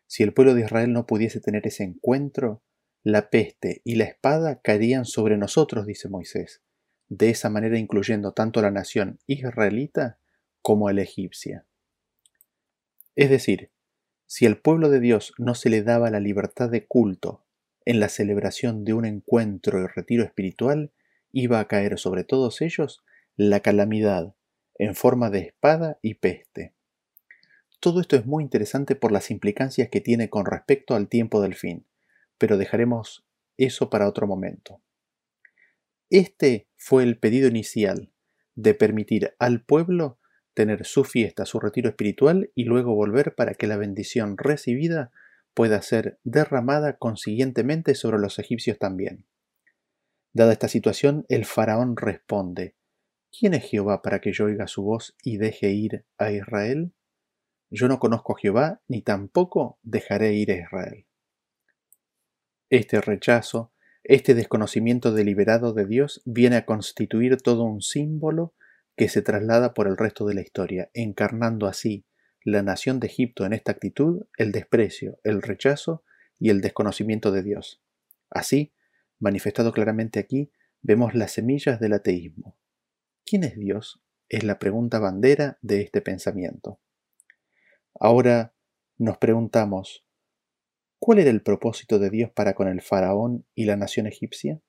si el pueblo de Israel no pudiese tener ese encuentro, la peste y la espada caerían sobre nosotros, dice Moisés, de esa manera incluyendo tanto a la nación israelita como a la egipcia. Es decir, si al pueblo de Dios no se le daba la libertad de culto en la celebración de un encuentro y retiro espiritual, iba a caer sobre todos ellos la calamidad en forma de espada y peste. Todo esto es muy interesante por las implicancias que tiene con respecto al tiempo del fin, pero dejaremos eso para otro momento. Este fue el pedido inicial de permitir al pueblo tener su fiesta, su retiro espiritual y luego volver para que la bendición recibida pueda ser derramada consiguientemente sobre los egipcios también. Dada esta situación, el faraón responde, ¿quién es Jehová para que yo oiga su voz y deje ir a Israel? Yo no conozco a Jehová, ni tampoco dejaré ir a Israel. Este rechazo, este desconocimiento deliberado de Dios viene a constituir todo un símbolo que se traslada por el resto de la historia, encarnando así la nación de Egipto en esta actitud, el desprecio, el rechazo y el desconocimiento de Dios. Así, manifestado claramente aquí, vemos las semillas del ateísmo. ¿Quién es Dios? Es la pregunta bandera de este pensamiento. Ahora nos preguntamos, ¿cuál era el propósito de Dios para con el faraón y la nación egipcia?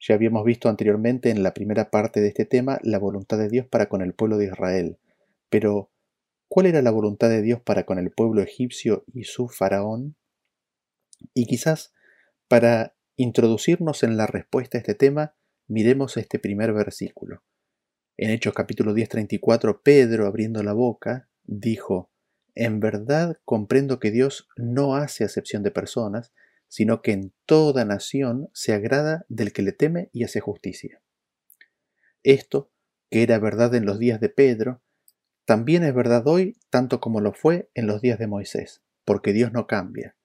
Ya habíamos visto anteriormente en la primera parte de este tema la voluntad de Dios para con el pueblo de Israel. Pero, ¿cuál era la voluntad de Dios para con el pueblo egipcio y su faraón? Y quizás, para introducirnos en la respuesta a este tema, miremos este primer versículo. En Hechos capítulo 10, 34, Pedro, abriendo la boca, dijo, En verdad comprendo que Dios no hace acepción de personas, sino que en toda nación se agrada del que le teme y hace justicia. Esto, que era verdad en los días de Pedro, también es verdad hoy tanto como lo fue en los días de Moisés, porque Dios no cambia.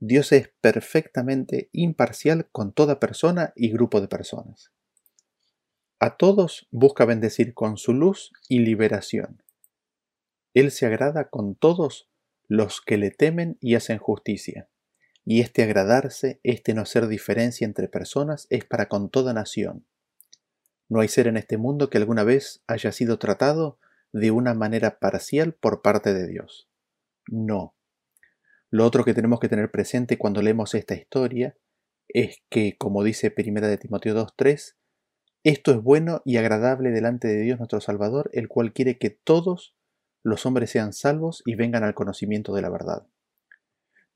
Dios es perfectamente imparcial con toda persona y grupo de personas. A todos busca bendecir con su luz y liberación. Él se agrada con todos los que le temen y hacen justicia. Y este agradarse, este no hacer diferencia entre personas, es para con toda nación. No hay ser en este mundo que alguna vez haya sido tratado de una manera parcial por parte de Dios. No. Lo otro que tenemos que tener presente cuando leemos esta historia es que, como dice 1 de Timoteo 2.3, esto es bueno y agradable delante de Dios nuestro Salvador, el cual quiere que todos los hombres sean salvos y vengan al conocimiento de la verdad.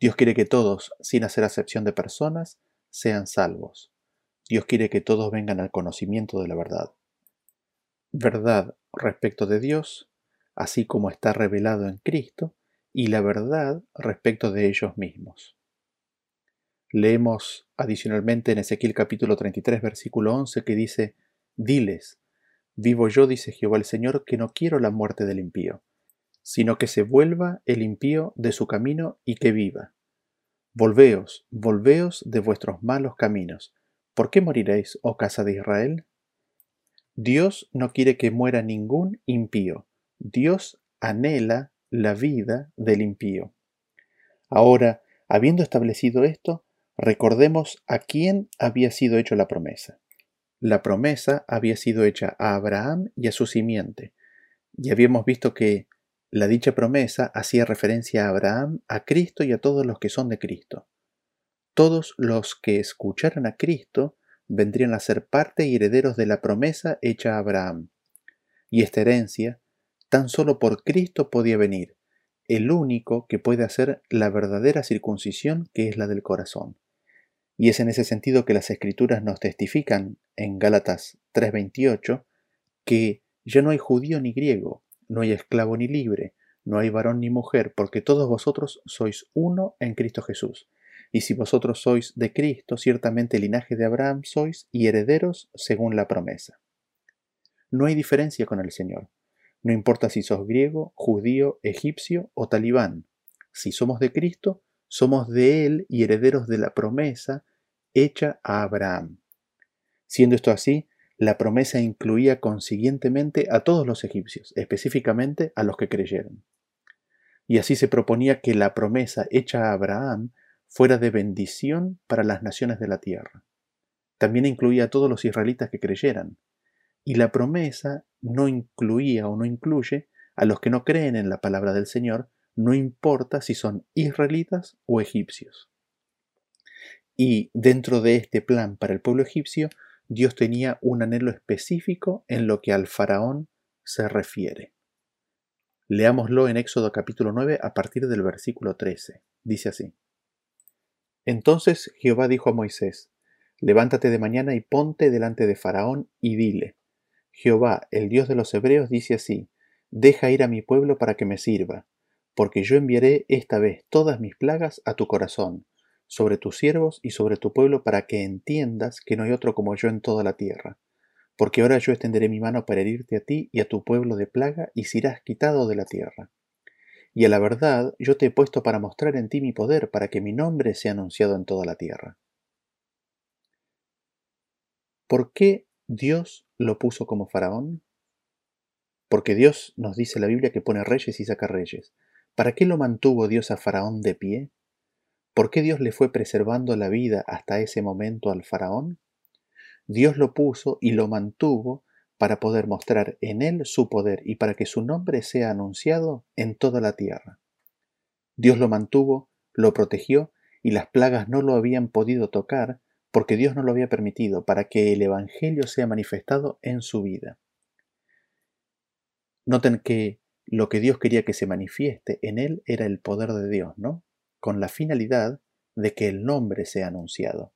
Dios quiere que todos, sin hacer acepción de personas, sean salvos. Dios quiere que todos vengan al conocimiento de la verdad. Verdad respecto de Dios, así como está revelado en Cristo, y la verdad respecto de ellos mismos. Leemos adicionalmente en Ezequiel capítulo 33 versículo 11 que dice, Diles, vivo yo, dice Jehová el Señor, que no quiero la muerte del impío, sino que se vuelva el impío de su camino y que viva. Volveos, volveos de vuestros malos caminos. ¿Por qué moriréis, oh casa de Israel? Dios no quiere que muera ningún impío. Dios anhela la vida del impío. Ahora, habiendo establecido esto, recordemos a quién había sido hecho la promesa. La promesa había sido hecha a Abraham y a su simiente, y habíamos visto que la dicha promesa hacía referencia a Abraham, a Cristo y a todos los que son de Cristo. Todos los que escucharan a Cristo vendrían a ser parte y herederos de la promesa hecha a Abraham. Y esta herencia, tan solo por Cristo podía venir, el único que puede hacer la verdadera circuncisión que es la del corazón. Y es en ese sentido que las escrituras nos testifican en Gálatas 3:28 que ya no hay judío ni griego, no hay esclavo ni libre, no hay varón ni mujer, porque todos vosotros sois uno en Cristo Jesús. Y si vosotros sois de Cristo, ciertamente linaje de Abraham sois y herederos según la promesa. No hay diferencia con el Señor. No importa si sos griego, judío, egipcio o talibán. Si somos de Cristo, somos de Él y herederos de la promesa hecha a Abraham. Siendo esto así, la promesa incluía consiguientemente a todos los egipcios, específicamente a los que creyeron. Y así se proponía que la promesa hecha a Abraham fuera de bendición para las naciones de la tierra. También incluía a todos los israelitas que creyeran. Y la promesa no incluía o no incluye a los que no creen en la palabra del Señor, no importa si son israelitas o egipcios. Y dentro de este plan para el pueblo egipcio Dios tenía un anhelo específico en lo que al faraón se refiere. Leámoslo en Éxodo capítulo 9 a partir del versículo 13. Dice así. Entonces Jehová dijo a Moisés, Levántate de mañana y ponte delante de Faraón y dile, Jehová, el Dios de los Hebreos, dice así, Deja ir a mi pueblo para que me sirva, porque yo enviaré esta vez todas mis plagas a tu corazón, sobre tus siervos y sobre tu pueblo para que entiendas que no hay otro como yo en toda la tierra. Porque ahora yo extenderé mi mano para herirte a ti y a tu pueblo de plaga y serás quitado de la tierra. Y a la verdad yo te he puesto para mostrar en ti mi poder, para que mi nombre sea anunciado en toda la tierra. ¿Por qué Dios lo puso como faraón? Porque Dios nos dice la Biblia que pone reyes y saca reyes. ¿Para qué lo mantuvo Dios a faraón de pie? ¿Por qué Dios le fue preservando la vida hasta ese momento al faraón? Dios lo puso y lo mantuvo para poder mostrar en él su poder y para que su nombre sea anunciado en toda la tierra. Dios lo mantuvo, lo protegió y las plagas no lo habían podido tocar porque Dios no lo había permitido para que el Evangelio sea manifestado en su vida. Noten que lo que Dios quería que se manifieste en él era el poder de Dios, ¿no? Con la finalidad de que el nombre sea anunciado.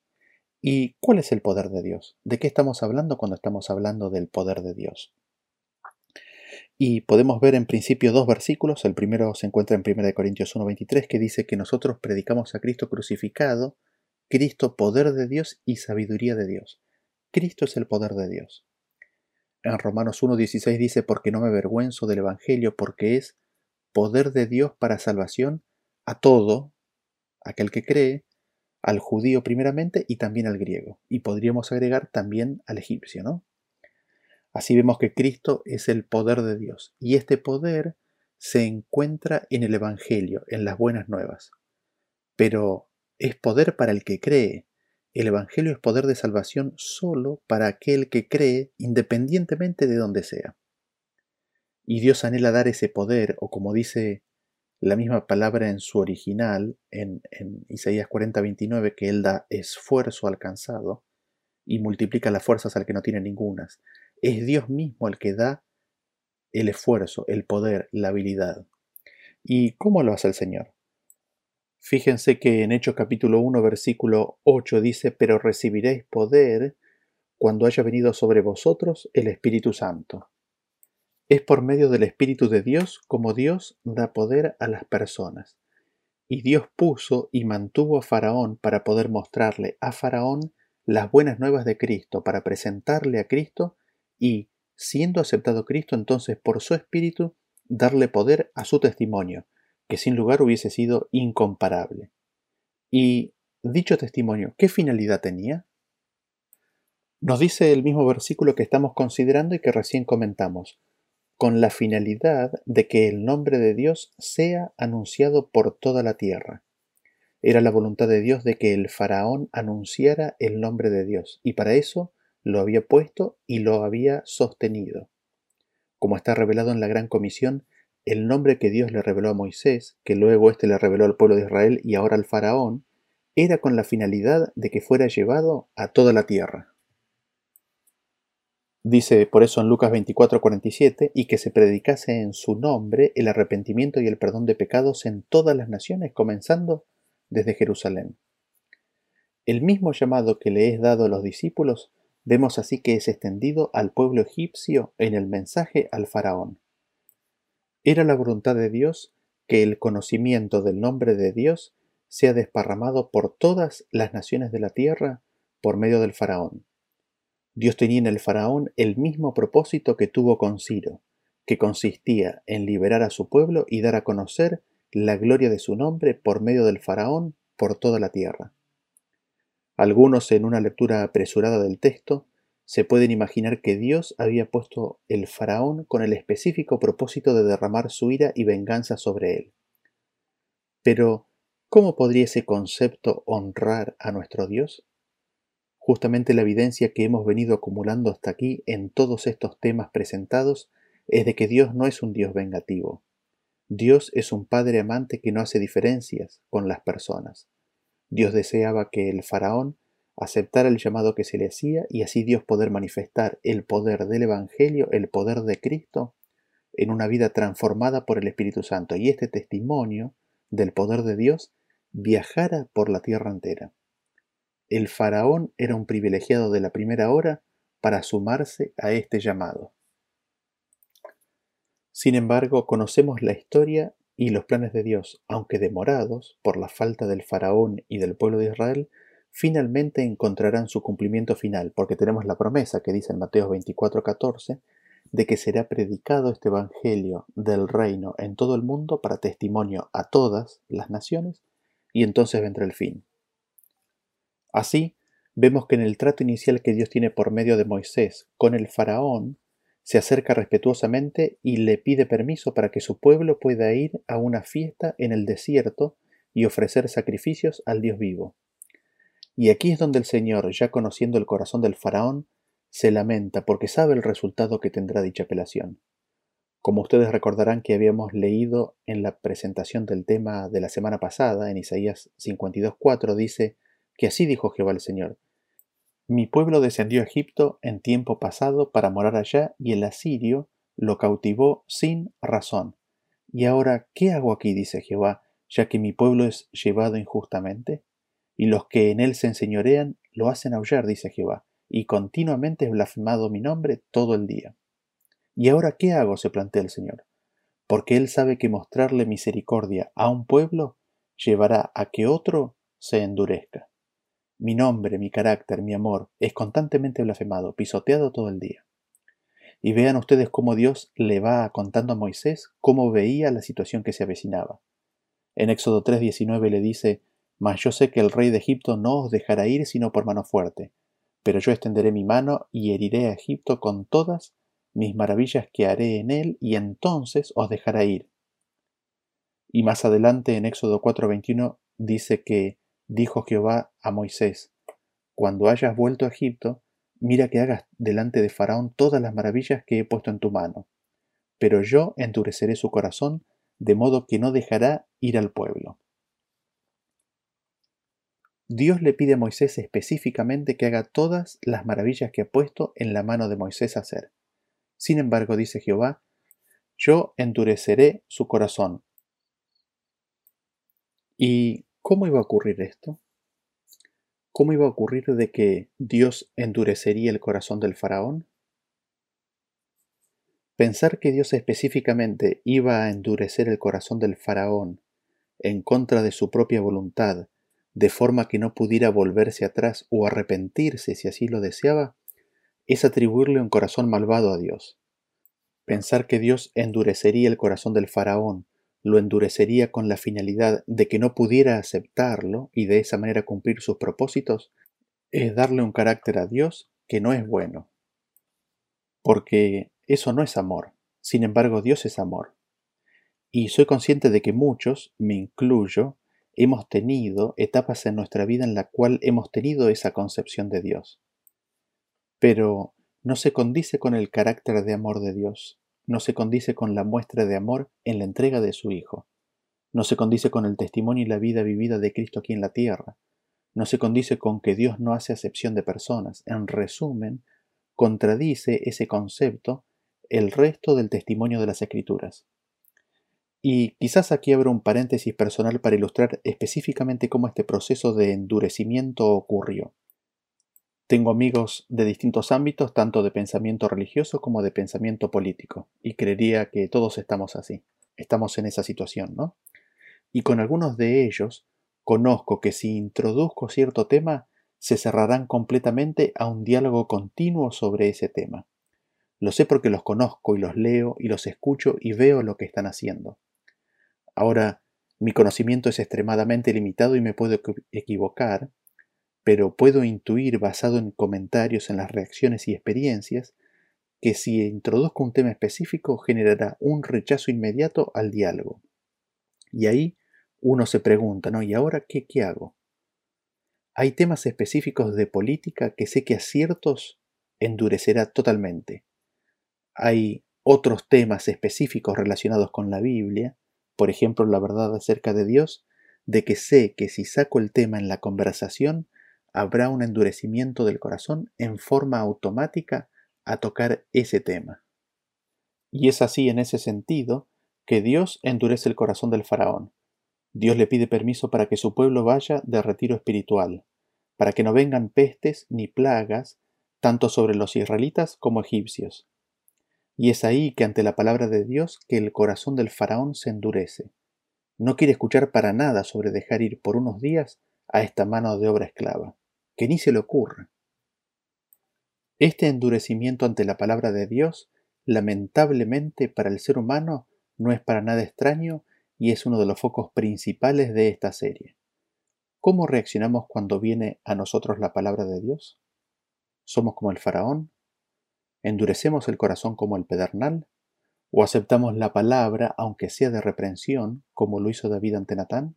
¿Y cuál es el poder de Dios? ¿De qué estamos hablando cuando estamos hablando del poder de Dios? Y podemos ver en principio dos versículos. El primero se encuentra en 1 Corintios 1.23 que dice que nosotros predicamos a Cristo crucificado, Cristo poder de Dios y sabiduría de Dios. Cristo es el poder de Dios. en Romanos 1.16 dice, porque no me avergüenzo del Evangelio, porque es poder de Dios para salvación a todo, aquel que cree, al judío primeramente y también al griego. Y podríamos agregar también al egipcio, ¿no? Así vemos que Cristo es el poder de Dios. Y este poder se encuentra en el Evangelio, en las buenas nuevas. Pero es poder para el que cree. El Evangelio es poder de salvación solo para aquel que cree, independientemente de donde sea. Y Dios anhela dar ese poder, o como dice la misma palabra en su original, en, Isaías 40, 29, que Él da esfuerzo alcanzado y multiplica las fuerzas al que no tiene ningunas. Es Dios mismo el que da el esfuerzo, el poder, la habilidad. ¿Y cómo lo hace el Señor? Fíjense que en Hechos capítulo 1, versículo 8 dice, pero recibiréis poder cuando haya venido sobre vosotros el Espíritu Santo. Es por medio del Espíritu de Dios como Dios da poder a las personas. Y Dios puso y mantuvo a Faraón para poder mostrarle a Faraón las buenas nuevas de Cristo, para presentarle a Cristo y, siendo aceptado Cristo, entonces por su Espíritu, darle poder a su testimonio, que sin lugar hubiese sido incomparable. Y dicho testimonio, ¿qué finalidad tenía? Nos dice el mismo versículo que estamos considerando y que recién comentamos, con la finalidad de que el nombre de Dios sea anunciado por toda la tierra. Era la voluntad de Dios de que el faraón anunciara el nombre de Dios, y para eso lo había puesto y lo había sostenido. Como está revelado en la Gran Comisión, el nombre que Dios le reveló a Moisés, que luego éste le reveló al pueblo de Israel y ahora al faraón, era con la finalidad de que fuera llevado a toda la tierra. Dice por eso en Lucas 24:47, y que se predicase en su nombre el arrepentimiento y el perdón de pecados en todas las naciones, comenzando desde Jerusalén. El mismo llamado que le es dado a los discípulos, vemos así que es extendido al pueblo egipcio en el mensaje al faraón. Era la voluntad de Dios que el conocimiento del nombre de Dios sea desparramado por todas las naciones de la tierra por medio del faraón. Dios tenía en el faraón el mismo propósito que tuvo con Ciro, que consistía en liberar a su pueblo y dar a conocer la gloria de su nombre por medio del faraón por toda la tierra. Algunos en una lectura apresurada del texto se pueden imaginar que Dios había puesto el faraón con el específico propósito de derramar su ira y venganza sobre él. Pero, ¿cómo podría ese concepto honrar a nuestro Dios? Justamente la evidencia que hemos venido acumulando hasta aquí en todos estos temas presentados es de que Dios no es un Dios vengativo. Dios es un Padre amante que no hace diferencias con las personas. Dios deseaba que el faraón aceptar el llamado que se le hacía y así Dios poder manifestar el poder del Evangelio, el poder de Cristo, en una vida transformada por el Espíritu Santo. Y este testimonio del poder de Dios viajara por la tierra entera. El faraón era un privilegiado de la primera hora para sumarse a este llamado. Sin embargo, conocemos la historia y los planes de Dios, aunque demorados por la falta del faraón y del pueblo de Israel, finalmente encontrarán su cumplimiento final, porque tenemos la promesa que dice en Mateo 24:14, de que será predicado este Evangelio del reino en todo el mundo para testimonio a todas las naciones, y entonces vendrá el fin. Así, vemos que en el trato inicial que Dios tiene por medio de Moisés con el faraón, se acerca respetuosamente y le pide permiso para que su pueblo pueda ir a una fiesta en el desierto y ofrecer sacrificios al Dios vivo. Y aquí es donde el Señor, ya conociendo el corazón del faraón, se lamenta porque sabe el resultado que tendrá dicha apelación. Como ustedes recordarán que habíamos leído en la presentación del tema de la semana pasada, en Isaías 52.4, dice que así dijo Jehová el Señor. Mi pueblo descendió a Egipto en tiempo pasado para morar allá y el asirio lo cautivó sin razón. Y ahora, ¿qué hago aquí? dice Jehová, ya que mi pueblo es llevado injustamente y los que en él se enseñorean lo hacen aullar, dice Jehová, y continuamente es blasfemado mi nombre todo el día. ¿Y ahora qué hago? se plantea el Señor, porque él sabe que mostrarle misericordia a un pueblo llevará a que otro se endurezca. Mi nombre, mi carácter, mi amor es constantemente blasfemado, pisoteado todo el día. Y vean ustedes cómo Dios le va contando a Moisés cómo veía la situación que se avecinaba. En Éxodo 3:19 le dice, Mas yo sé que el rey de Egipto no os dejará ir sino por mano fuerte, pero yo extenderé mi mano y heriré a Egipto con todas mis maravillas que haré en él, y entonces os dejará ir. Y más adelante en Éxodo 4:21 dice que dijo Jehová a Moisés, Cuando hayas vuelto a Egipto, mira que hagas delante de Faraón todas las maravillas que he puesto en tu mano, pero yo endureceré su corazón, de modo que no dejará ir al pueblo. Dios le pide a Moisés específicamente que haga todas las maravillas que ha puesto en la mano de Moisés hacer. Sin embargo, dice Jehová, yo endureceré su corazón. ¿Y cómo iba a ocurrir esto? ¿Cómo iba a ocurrir de que Dios endurecería el corazón del faraón? Pensar que Dios específicamente iba a endurecer el corazón del faraón en contra de su propia voluntad, de forma que no pudiera volverse atrás o arrepentirse si así lo deseaba, es atribuirle un corazón malvado a Dios. Pensar que Dios endurecería el corazón del faraón lo endurecería con la finalidad de que no pudiera aceptarlo y de esa manera cumplir sus propósitos, es darle un carácter a Dios que no es bueno. Porque eso no es amor, sin embargo Dios es amor. Y soy consciente de que muchos, me incluyo, hemos tenido etapas en nuestra vida en la cual hemos tenido esa concepción de Dios. Pero no se condice con el carácter de amor de Dios no se condice con la muestra de amor en la entrega de su Hijo, no se condice con el testimonio y la vida vivida de Cristo aquí en la tierra, no se condice con que Dios no hace acepción de personas. En resumen, contradice ese concepto el resto del testimonio de las Escrituras. Y quizás aquí abro un paréntesis personal para ilustrar específicamente cómo este proceso de endurecimiento ocurrió. Tengo amigos de distintos ámbitos, tanto de pensamiento religioso como de pensamiento político, y creería que todos estamos así, estamos en esa situación, ¿no? Y con algunos de ellos conozco que si introduzco cierto tema, se cerrarán completamente a un diálogo continuo sobre ese tema. Lo sé porque los conozco y los leo y los escucho y veo lo que están haciendo. Ahora, mi conocimiento es extremadamente limitado y me puedo equivocar, pero puedo intuir basado en comentarios, en las reacciones y experiencias, que si introduzco un tema específico generará un rechazo inmediato al diálogo. Y ahí uno se pregunta, ¿no? ¿Y ahora qué, qué hago? Hay temas específicos de política que sé que a ciertos endurecerá totalmente. Hay otros temas específicos relacionados con la Biblia, por ejemplo la verdad acerca de Dios, de que sé que si saco el tema en la conversación habrá un endurecimiento del corazón en forma automática a tocar ese tema. Y es así en ese sentido que Dios endurece el corazón del faraón. Dios le pide permiso para que su pueblo vaya de retiro espiritual, para que no vengan pestes ni plagas, tanto sobre los israelitas como egipcios. Y es ahí que ante la palabra de Dios que el corazón del faraón se endurece. No quiere escuchar para nada sobre dejar ir por unos días a esta mano de obra esclava que ni se le ocurre. Este endurecimiento ante la palabra de Dios, lamentablemente para el ser humano, no es para nada extraño y es uno de los focos principales de esta serie. ¿Cómo reaccionamos cuando viene a nosotros la palabra de Dios? ¿Somos como el faraón? ¿Endurecemos el corazón como el pedernal? ¿O aceptamos la palabra, aunque sea de reprensión, como lo hizo David ante Natán?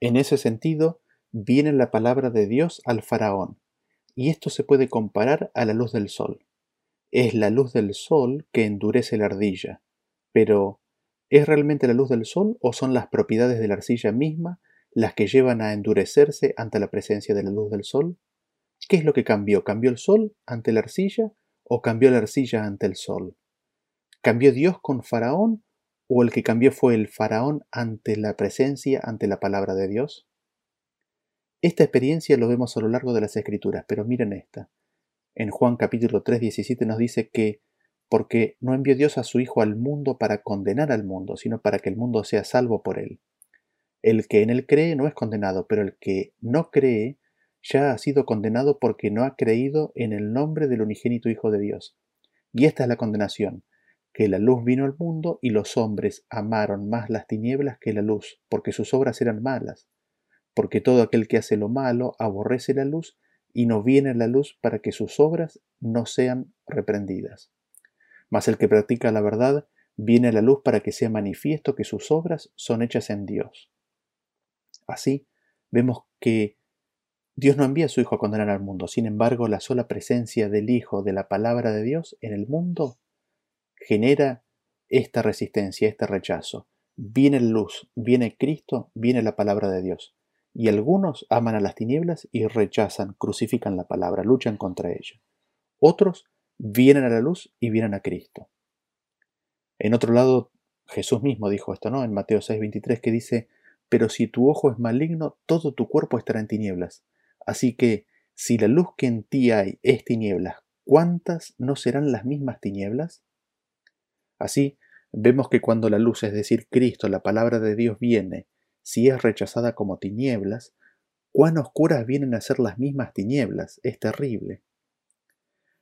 En ese sentido, viene la palabra de Dios al faraón, y esto se puede comparar a la luz del sol. Es la luz del sol que endurece la ardilla, pero ¿es realmente la luz del sol o son las propiedades de la arcilla misma las que llevan a endurecerse ante la presencia de la luz del sol? ¿Qué es lo que cambió? ¿Cambió el sol ante la arcilla o cambió la arcilla ante el sol? ¿Cambió Dios con Faraón o el que cambió fue el Faraón ante la presencia, ante la palabra de Dios? Esta experiencia lo vemos a lo largo de las Escrituras, pero miren esta. En Juan capítulo 3, 17 nos dice que porque no envió Dios a su Hijo al mundo para condenar al mundo, sino para que el mundo sea salvo por él. El que en él cree no es condenado, pero el que no cree ya ha sido condenado porque no ha creído en el nombre del unigénito Hijo de Dios. Y esta es la condenación, que la luz vino al mundo y los hombres amaron más las tinieblas que la luz, porque sus obras eran malas. Porque todo aquel que hace lo malo aborrece la luz y no viene la luz para que sus obras no sean reprendidas. Mas el que practica la verdad viene a la luz para que sea manifiesto que sus obras son hechas en Dios. Así, vemos que Dios no envía a su Hijo a condenar al mundo, sin embargo, la sola presencia del Hijo de la palabra de Dios en el mundo genera esta resistencia, este rechazo. Viene la luz, viene Cristo, viene la palabra de Dios. Y algunos aman a las tinieblas y rechazan, crucifican la palabra, luchan contra ella. Otros vienen a la luz y vienen a Cristo. En otro lado, Jesús mismo dijo esto, ¿no? En Mateo 6:23 que dice, pero si tu ojo es maligno, todo tu cuerpo estará en tinieblas. Así que, si la luz que en ti hay es tinieblas, ¿cuántas no serán las mismas tinieblas? Así, vemos que cuando la luz, es decir, Cristo, la palabra de Dios, viene, si es rechazada como tinieblas, cuán oscuras vienen a ser las mismas tinieblas, es terrible.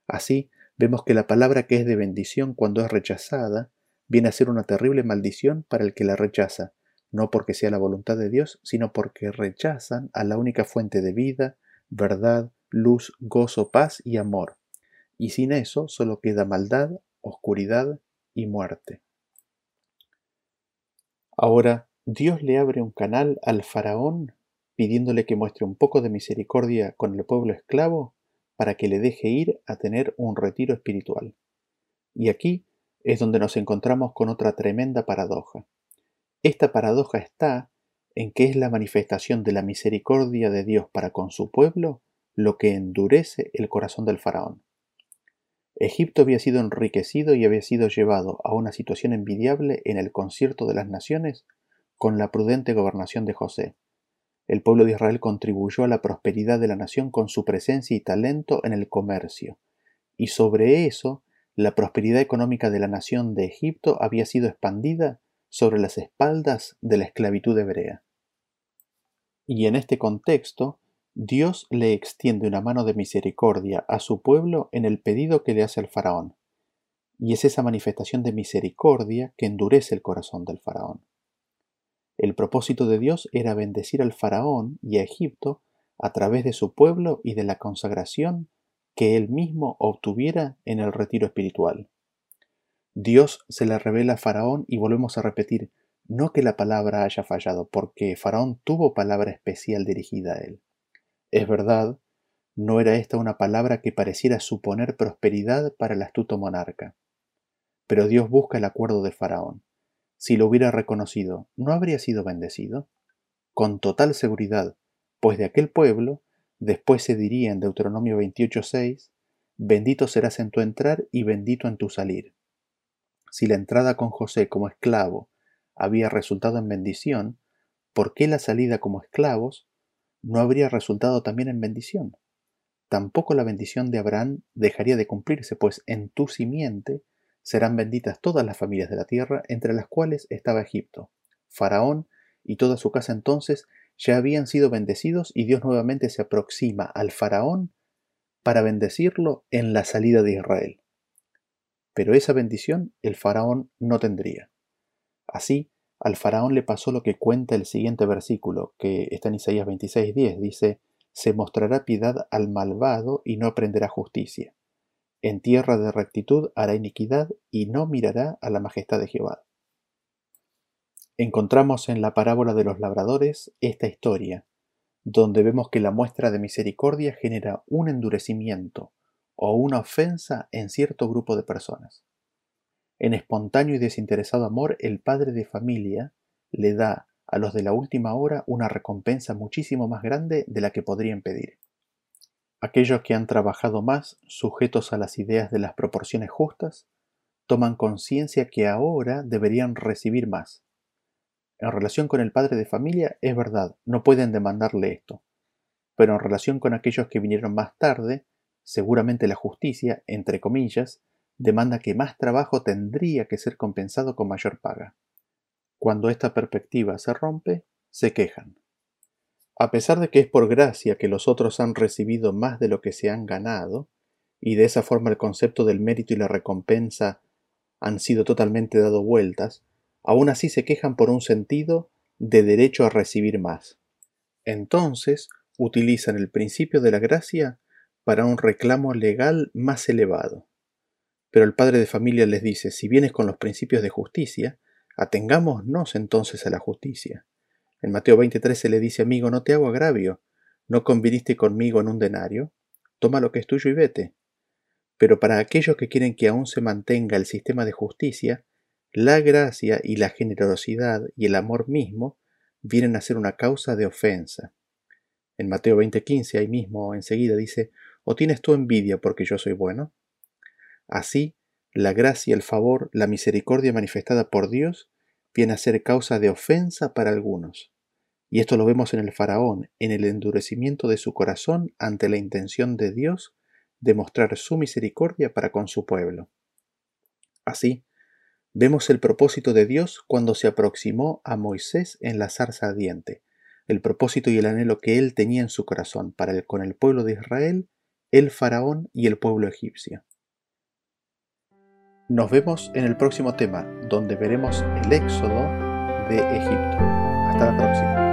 Así, vemos que la palabra que es de bendición cuando es rechazada, viene a ser una terrible maldición para el que la rechaza, no porque sea la voluntad de Dios, sino porque rechazan a la única fuente de vida, verdad, luz, gozo, paz y amor. Y sin eso solo queda maldad, oscuridad y muerte. Ahora, Dios le abre un canal al faraón pidiéndole que muestre un poco de misericordia con el pueblo esclavo para que le deje ir a tener un retiro espiritual. Y aquí es donde nos encontramos con otra tremenda paradoja. Esta paradoja está en que es la manifestación de la misericordia de Dios para con su pueblo lo que endurece el corazón del faraón. Egipto había sido enriquecido y había sido llevado a una situación envidiable en el concierto de las naciones con la prudente gobernación de José. El pueblo de Israel contribuyó a la prosperidad de la nación con su presencia y talento en el comercio, y sobre eso la prosperidad económica de la nación de Egipto había sido expandida sobre las espaldas de la esclavitud hebrea. Y en este contexto, Dios le extiende una mano de misericordia a su pueblo en el pedido que le hace al faraón. Y es esa manifestación de misericordia que endurece el corazón del faraón. El propósito de Dios era bendecir al faraón y a Egipto a través de su pueblo y de la consagración que él mismo obtuviera en el retiro espiritual. Dios se le revela a Faraón y volvemos a repetir, no que la palabra haya fallado, porque Faraón tuvo palabra especial dirigida a él. Es verdad, no era esta una palabra que pareciera suponer prosperidad para el astuto monarca. Pero Dios busca el acuerdo de Faraón si lo hubiera reconocido, ¿no habría sido bendecido? Con total seguridad, pues de aquel pueblo, después se diría en Deuteronomio 28.6, bendito serás en tu entrar y bendito en tu salir. Si la entrada con José como esclavo había resultado en bendición, ¿por qué la salida como esclavos no habría resultado también en bendición? Tampoco la bendición de Abraham dejaría de cumplirse, pues en tu simiente serán benditas todas las familias de la tierra, entre las cuales estaba Egipto. Faraón y toda su casa entonces ya habían sido bendecidos y Dios nuevamente se aproxima al faraón para bendecirlo en la salida de Israel. Pero esa bendición el faraón no tendría. Así, al faraón le pasó lo que cuenta el siguiente versículo, que está en Isaías 26:10, dice, se mostrará piedad al malvado y no aprenderá justicia. En tierra de rectitud hará iniquidad y no mirará a la majestad de Jehová. Encontramos en la parábola de los labradores esta historia, donde vemos que la muestra de misericordia genera un endurecimiento o una ofensa en cierto grupo de personas. En espontáneo y desinteresado amor, el padre de familia le da a los de la última hora una recompensa muchísimo más grande de la que podrían pedir. Aquellos que han trabajado más, sujetos a las ideas de las proporciones justas, toman conciencia que ahora deberían recibir más. En relación con el padre de familia, es verdad, no pueden demandarle esto. Pero en relación con aquellos que vinieron más tarde, seguramente la justicia, entre comillas, demanda que más trabajo tendría que ser compensado con mayor paga. Cuando esta perspectiva se rompe, se quejan. A pesar de que es por gracia que los otros han recibido más de lo que se han ganado, y de esa forma el concepto del mérito y la recompensa han sido totalmente dado vueltas, aún así se quejan por un sentido de derecho a recibir más. Entonces utilizan el principio de la gracia para un reclamo legal más elevado. Pero el padre de familia les dice, si vienes con los principios de justicia, atengámonos entonces a la justicia. En Mateo 23 le dice, amigo, no te hago agravio, no conviniste conmigo en un denario, toma lo que es tuyo y vete. Pero para aquellos que quieren que aún se mantenga el sistema de justicia, la gracia y la generosidad y el amor mismo vienen a ser una causa de ofensa. En Mateo 20:15 ahí mismo enseguida dice, ¿o tienes tú envidia porque yo soy bueno? Así, la gracia, el favor, la misericordia manifestada por Dios viene a ser causa de ofensa para algunos. Y esto lo vemos en el faraón, en el endurecimiento de su corazón ante la intención de Dios de mostrar su misericordia para con su pueblo. Así, vemos el propósito de Dios cuando se aproximó a Moisés en la zarza ardiente, el propósito y el anhelo que él tenía en su corazón para con el pueblo de Israel, el faraón y el pueblo egipcio. Nos vemos en el próximo tema, donde veremos el éxodo de Egipto. Hasta la próxima.